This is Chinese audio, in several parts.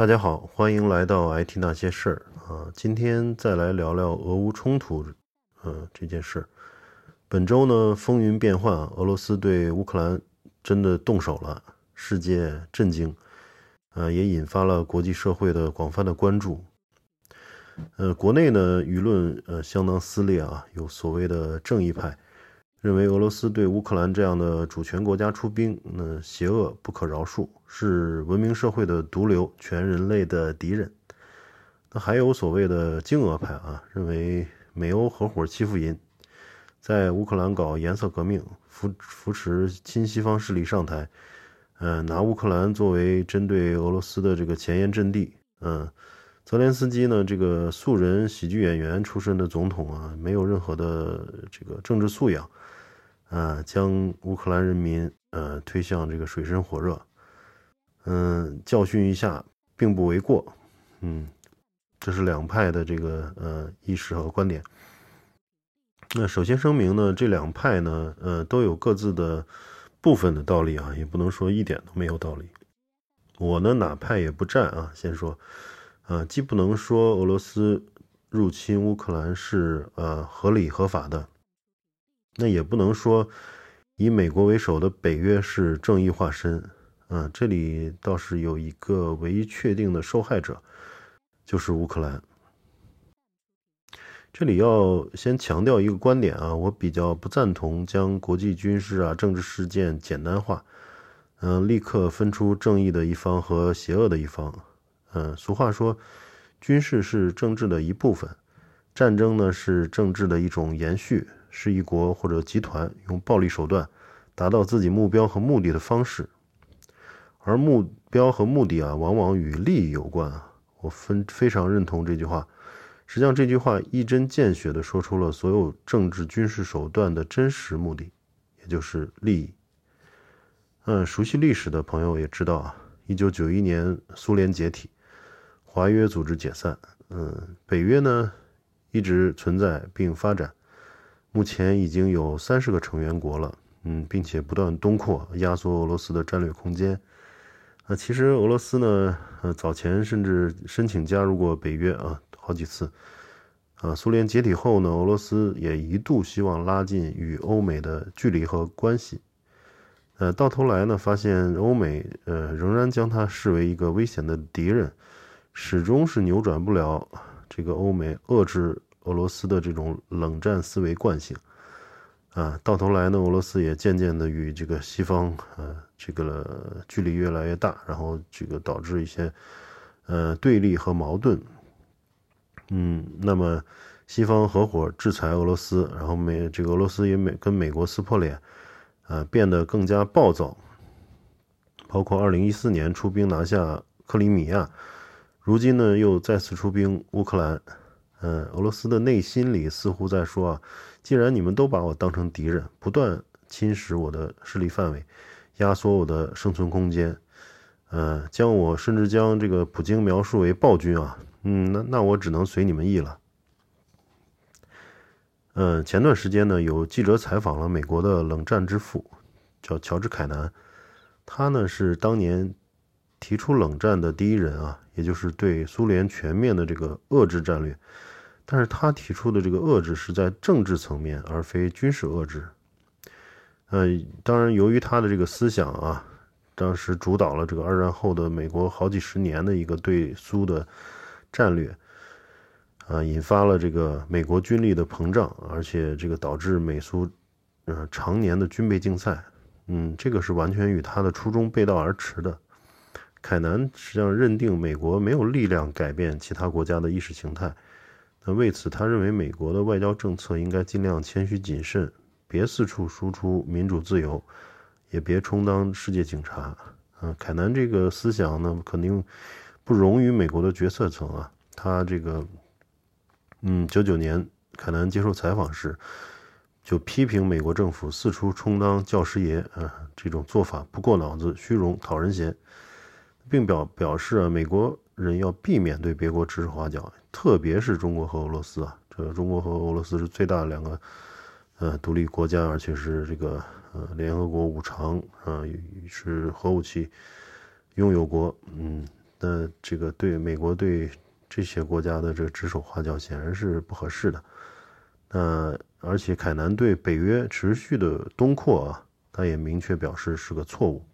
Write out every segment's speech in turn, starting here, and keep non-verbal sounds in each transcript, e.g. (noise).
大家好，欢迎来到 IT 那些事儿啊！今天再来聊聊俄乌冲突，嗯，这件事。本周呢，风云变幻，俄罗斯对乌克兰真的动手了，世界震惊，呃，也引发了国际社会的广泛的关注。呃，国内呢，舆论呃相当撕裂啊，有所谓的正义派。认为俄罗斯对乌克兰这样的主权国家出兵，那邪恶不可饶恕，是文明社会的毒瘤，全人类的敌人。那还有所谓的精俄派啊，认为美欧合伙欺负人，在乌克兰搞颜色革命，扶扶持亲西方势力上台，嗯，拿乌克兰作为针对俄罗斯的这个前沿阵地，嗯。泽连斯基呢？这个素人喜剧演员出身的总统啊，没有任何的这个政治素养，啊，将乌克兰人民呃推向这个水深火热，嗯，教训一下并不为过，嗯，这是两派的这个呃意识和观点。那首先声明呢，这两派呢，呃，都有各自的部分的道理啊，也不能说一点都没有道理。我呢，哪派也不站啊，先说。呃，既不能说俄罗斯入侵乌克兰是呃合理合法的，那也不能说以美国为首的北约是正义化身。嗯，这里倒是有一个唯一确定的受害者，就是乌克兰。这里要先强调一个观点啊，我比较不赞同将国际军事啊、政治事件简单化，嗯，立刻分出正义的一方和邪恶的一方。嗯，俗话说，军事是政治的一部分，战争呢是政治的一种延续，是一国或者集团用暴力手段达到自己目标和目的的方式。而目标和目的啊，往往与利益有关啊。我分非常认同这句话。实际上，这句话一针见血地说出了所有政治军事手段的真实目的，也就是利益。嗯，熟悉历史的朋友也知道啊，一九九一年苏联解体。华约组织解散，嗯，北约呢一直存在并发展，目前已经有三十个成员国了，嗯，并且不断东扩，压缩俄罗斯的战略空间。啊，其实俄罗斯呢，呃，早前甚至申请加入过北约啊，好几次。啊，苏联解体后呢，俄罗斯也一度希望拉近与欧美的距离和关系，呃，到头来呢，发现欧美呃仍然将它视为一个危险的敌人。始终是扭转不了这个欧美遏制俄罗斯的这种冷战思维惯性，啊，到头来呢，俄罗斯也渐渐的与这个西方，呃，这个距离越来越大，然后这个导致一些，呃，对立和矛盾。嗯，那么西方合伙制裁俄罗斯，然后美这个俄罗斯也美跟美国撕破脸，啊，变得更加暴躁，包括二零一四年出兵拿下克里米亚。如今呢，又再次出兵乌克兰，嗯，俄罗斯的内心里似乎在说啊，既然你们都把我当成敌人，不断侵蚀我的势力范围，压缩我的生存空间，嗯，将我甚至将这个普京描述为暴君啊，嗯，那那我只能随你们意了。嗯，前段时间呢，有记者采访了美国的冷战之父，叫乔治凯南，他呢是当年。提出冷战的第一人啊，也就是对苏联全面的这个遏制战略，但是他提出的这个遏制是在政治层面，而非军事遏制。呃，当然，由于他的这个思想啊，当时主导了这个二战后的美国好几十年的一个对苏的战略，啊，引发了这个美国军力的膨胀，而且这个导致美苏，呃，常年的军备竞赛。嗯，这个是完全与他的初衷背道而驰的。凯南实际上认定美国没有力量改变其他国家的意识形态，那为此他认为美国的外交政策应该尽量谦虚谨慎，别四处输出民主自由，也别充当世界警察。啊，凯南这个思想呢，肯定不容于美国的决策层啊。他这个，嗯，九九年凯南接受采访时，就批评美国政府四处充当教师爷啊，这种做法不过脑子，虚荣，讨人嫌。并表表示啊，美国人要避免对别国指手画脚，特别是中国和俄罗斯啊。这中国和俄罗斯是最大的两个呃独立国家，而且是这个呃联合国五常啊，是核武器拥有国。嗯，那这个对美国对这些国家的这个指手画脚显然是不合适的。那而且凯南对北约持续的东扩啊，他也明确表示是个错误。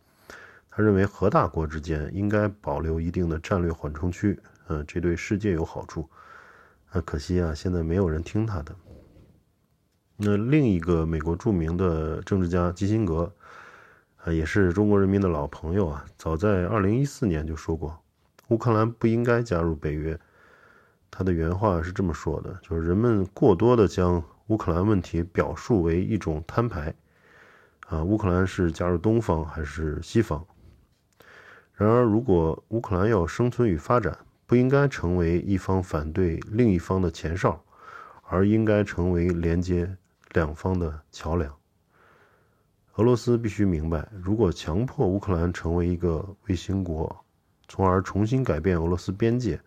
他认为核大国之间应该保留一定的战略缓冲区，嗯，这对世界有好处。啊，可惜啊，现在没有人听他的。那另一个美国著名的政治家基辛格，啊，也是中国人民的老朋友啊，早在二零一四年就说过，乌克兰不应该加入北约。他的原话是这么说的：，就是人们过多的将乌克兰问题表述为一种摊牌，啊，乌克兰是加入东方还是西方？然而，如果乌克兰要生存与发展，不应该成为一方反对另一方的前哨，而应该成为连接两方的桥梁。俄罗斯必须明白，如果强迫乌克兰成为一个卫星国，从而重新改变俄罗斯边界，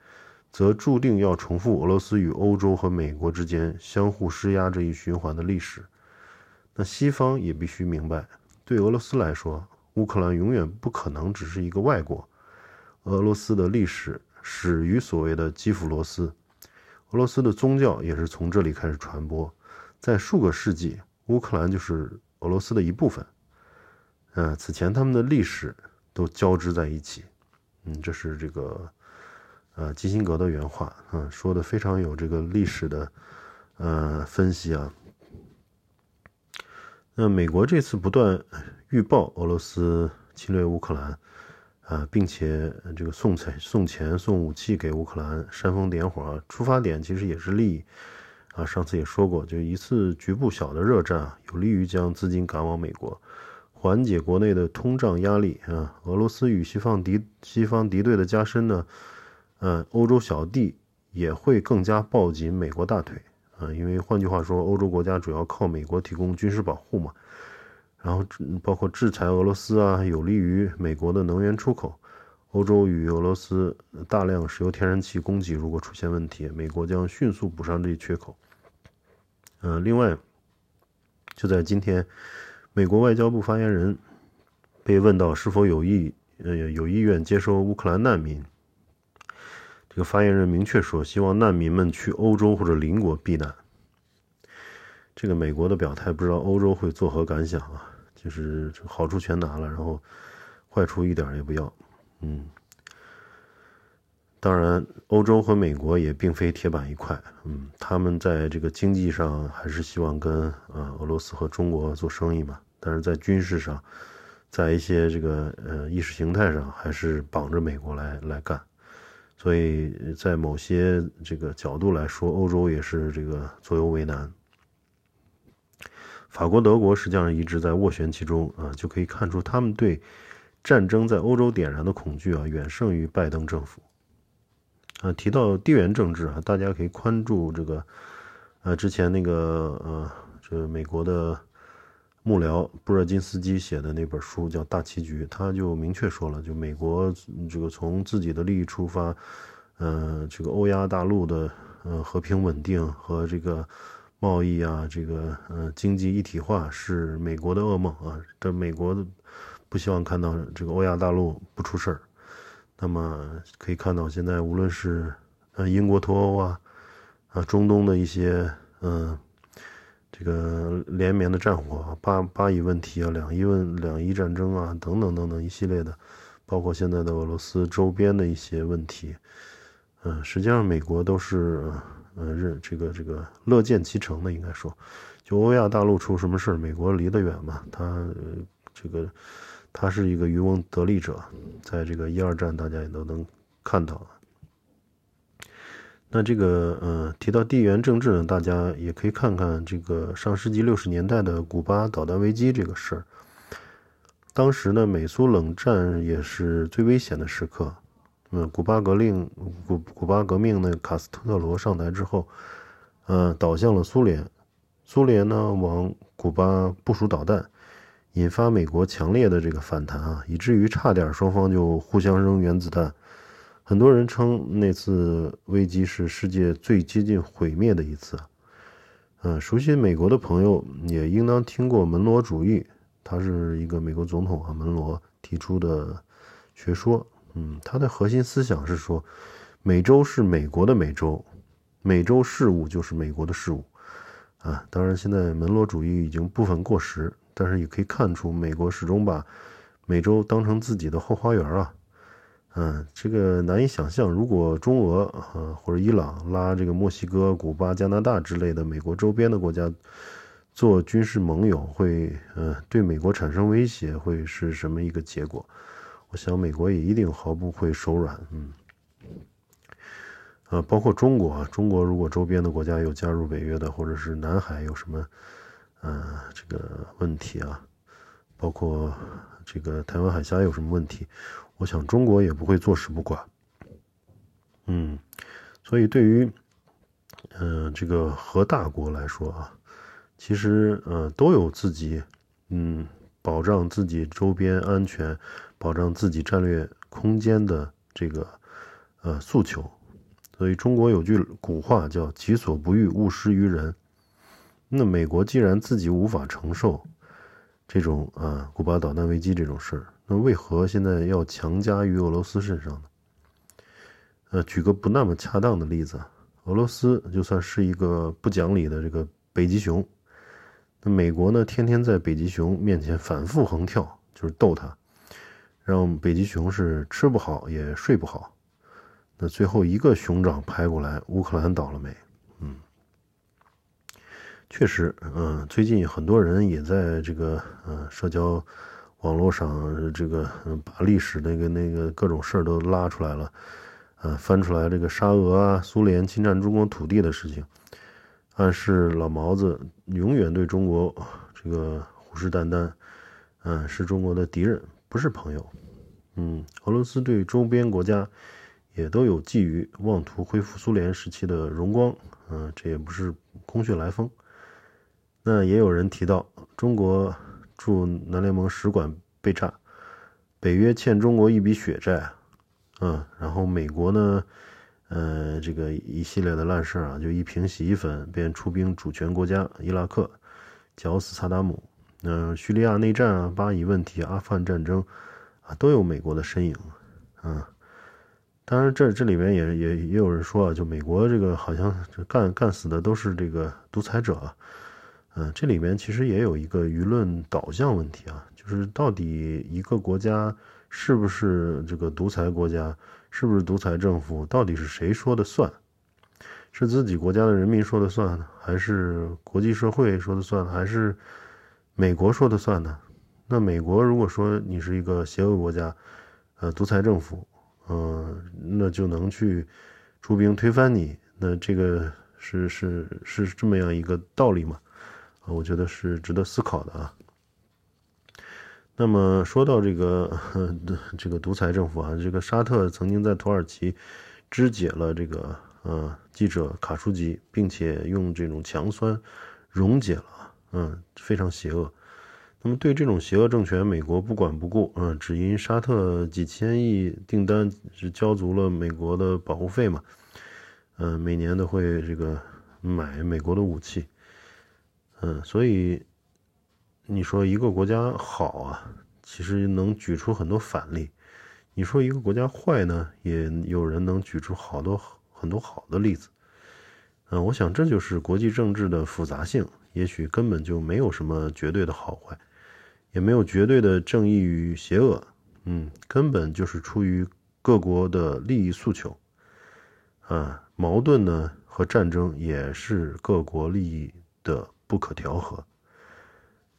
则注定要重复俄罗斯与欧洲和美国之间相互施压这一循环的历史。那西方也必须明白，对俄罗斯来说，乌克兰永远不可能只是一个外国。俄罗斯的历史始于所谓的基辅罗斯，俄罗斯的宗教也是从这里开始传播。在数个世纪，乌克兰就是俄罗斯的一部分。嗯，此前他们的历史都交织在一起。嗯，这是这个呃基辛格的原话，嗯，说的非常有这个历史的呃分析啊。那美国这次不断。预报俄罗斯侵略乌克兰，啊，并且这个送钱、送钱、送武器给乌克兰，煽风点火，出发点其实也是利益，啊，上次也说过，就一次局部小的热战，有利于将资金赶往美国，缓解国内的通胀压力啊。俄罗斯与西方敌西方敌对的加深呢，嗯，欧洲小弟也会更加抱紧美国大腿，啊，因为换句话说，欧洲国家主要靠美国提供军事保护嘛。然后包括制裁俄罗斯啊，有利于美国的能源出口。欧洲与俄罗斯大量石油天然气供给如果出现问题，美国将迅速补上这一缺口。嗯，另外，就在今天，美国外交部发言人被问到是否有意呃有意愿接收乌克兰难民，这个发言人明确说，希望难民们去欧洲或者邻国避难。这个美国的表态，不知道欧洲会作何感想啊？就是好处全拿了，然后坏处一点也不要。嗯，当然，欧洲和美国也并非铁板一块。嗯，他们在这个经济上还是希望跟啊俄罗斯和中国做生意嘛，但是在军事上，在一些这个呃意识形态上，还是绑着美国来来干。所以在某些这个角度来说，欧洲也是这个左右为难。法国、德国实际上一直在斡旋其中啊，就可以看出他们对战争在欧洲点燃的恐惧啊，远胜于拜登政府。啊，提到地缘政治啊，大家可以关注这个，呃，之前那个呃，这美国的幕僚布热津斯基写的那本书叫《大棋局》，他就明确说了，就美国这个从自己的利益出发，呃，这个欧亚大陆的呃和平稳定和这个。贸易啊，这个呃，经济一体化是美国的噩梦啊。这美国不希望看到这个欧亚大陆不出事儿。那么可以看到，现在无论是呃英国脱欧啊，啊中东的一些嗯这个连绵的战火，巴巴以问题啊，两伊问两伊战争啊，等等等等一系列的，包括现在的俄罗斯周边的一些问题，嗯，实际上美国都是。呃，认这个这个乐见其成的，应该说，就欧亚大陆出什么事，美国离得远嘛，他这个他是一个渔翁得利者，在这个一二战，大家也都能看到。那这个呃，提到地缘政治呢，大家也可以看看这个上世纪六十年代的古巴导弹危机这个事儿。当时呢，美苏冷战也是最危险的时刻。嗯，古巴革命，古古巴革命呢，卡斯特罗上台之后，呃，倒向了苏联，苏联呢往古巴部署导弹，引发美国强烈的这个反弹啊，以至于差点双方就互相扔原子弹。很多人称那次危机是世界最接近毁灭的一次。嗯，熟悉美国的朋友也应当听过门罗主义，他是一个美国总统啊，门罗提出的学说。嗯，它的核心思想是说，美洲是美国的美洲，美洲事务就是美国的事务。啊，当然现在门罗主义已经部分过时，但是也可以看出，美国始终把美洲当成自己的后花园啊。嗯，这个难以想象，如果中俄啊或者伊朗拉这个墨西哥、古巴、加拿大之类的美国周边的国家做军事盟友，会嗯对美国产生威胁，会是什么一个结果？我想美国也一定毫不会手软。嗯，呃，包括中国啊，中国如果周边的国家有加入北约的，或者是南海有什么呃这个问题啊，包括这个台湾海峡有什么问题？我想中国也不会坐视不管，嗯，所以对于，嗯，这个核大国来说啊，其实呃都有自己，嗯，保障自己周边安全、保障自己战略空间的这个呃诉求。所以中国有句古话叫“己所不欲，勿施于人”。那美国既然自己无法承受这种啊古巴导弹危机这种事儿。那为何现在要强加于俄罗斯身上呢？呃，举个不那么恰当的例子，俄罗斯就算是一个不讲理的这个北极熊，那美国呢，天天在北极熊面前反复横跳，就是逗它，让北极熊是吃不好也睡不好。那最后一个熊掌拍过来，乌克兰倒了霉。嗯，确实，嗯，最近很多人也在这个嗯社交。网络上这个把历史那个那个各种事儿都拉出来了，啊，翻出来这个沙俄啊、苏联侵占中国土地的事情，暗示老毛子永远对中国这个虎视眈眈，嗯，是中国的敌人，不是朋友。嗯，俄罗斯对周边国家也都有觊觎，妄图恢复苏联时期的荣光，嗯，这也不是空穴来风。那也有人提到中国。驻南联盟使馆被炸，北约欠中国一笔血债，嗯，然后美国呢，呃，这个一系列的烂事啊，就一瓶洗衣粉便出兵主权国家伊拉克，绞死萨达姆，嗯，叙利亚内战啊，巴以问题，阿富汗战争啊，都有美国的身影，啊，当然这这里面也也也有人说啊，就美国这个好像干干死的都是这个独裁者。嗯，这里面其实也有一个舆论导向问题啊，就是到底一个国家是不是这个独裁国家，是不是独裁政府，到底是谁说的算？是自己国家的人民说的算呢，还是国际社会说的算，还是美国说的算呢？那美国如果说你是一个邪恶国家，呃，独裁政府，嗯，那就能去出兵推翻你，那这个是是是这么样一个道理吗？我觉得是值得思考的啊。那么说到这个 (laughs) 这个独裁政府啊，这个沙特曾经在土耳其肢解了这个呃记者卡舒吉，并且用这种强酸溶解了，嗯，非常邪恶。那么对这种邪恶政权，美国不管不顾，嗯，只因沙特几千亿订单是交足了美国的保护费嘛，嗯，每年都会这个买美国的武器。嗯，所以你说一个国家好啊，其实能举出很多反例；你说一个国家坏呢，也有人能举出好多很多好的例子。嗯，我想这就是国际政治的复杂性，也许根本就没有什么绝对的好坏，也没有绝对的正义与邪恶。嗯，根本就是出于各国的利益诉求。啊，矛盾呢和战争也是各国利益的。不可调和。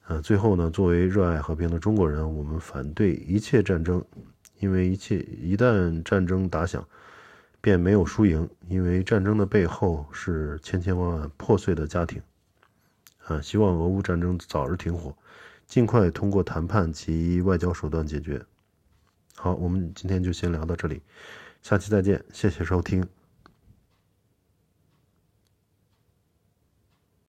呃，最后呢，作为热爱和平的中国人，我们反对一切战争，因为一切一旦战争打响，便没有输赢，因为战争的背后是千千万万破碎的家庭。啊，希望俄乌战争早日停火，尽快通过谈判及外交手段解决。好，我们今天就先聊到这里，下期再见，谢谢收听。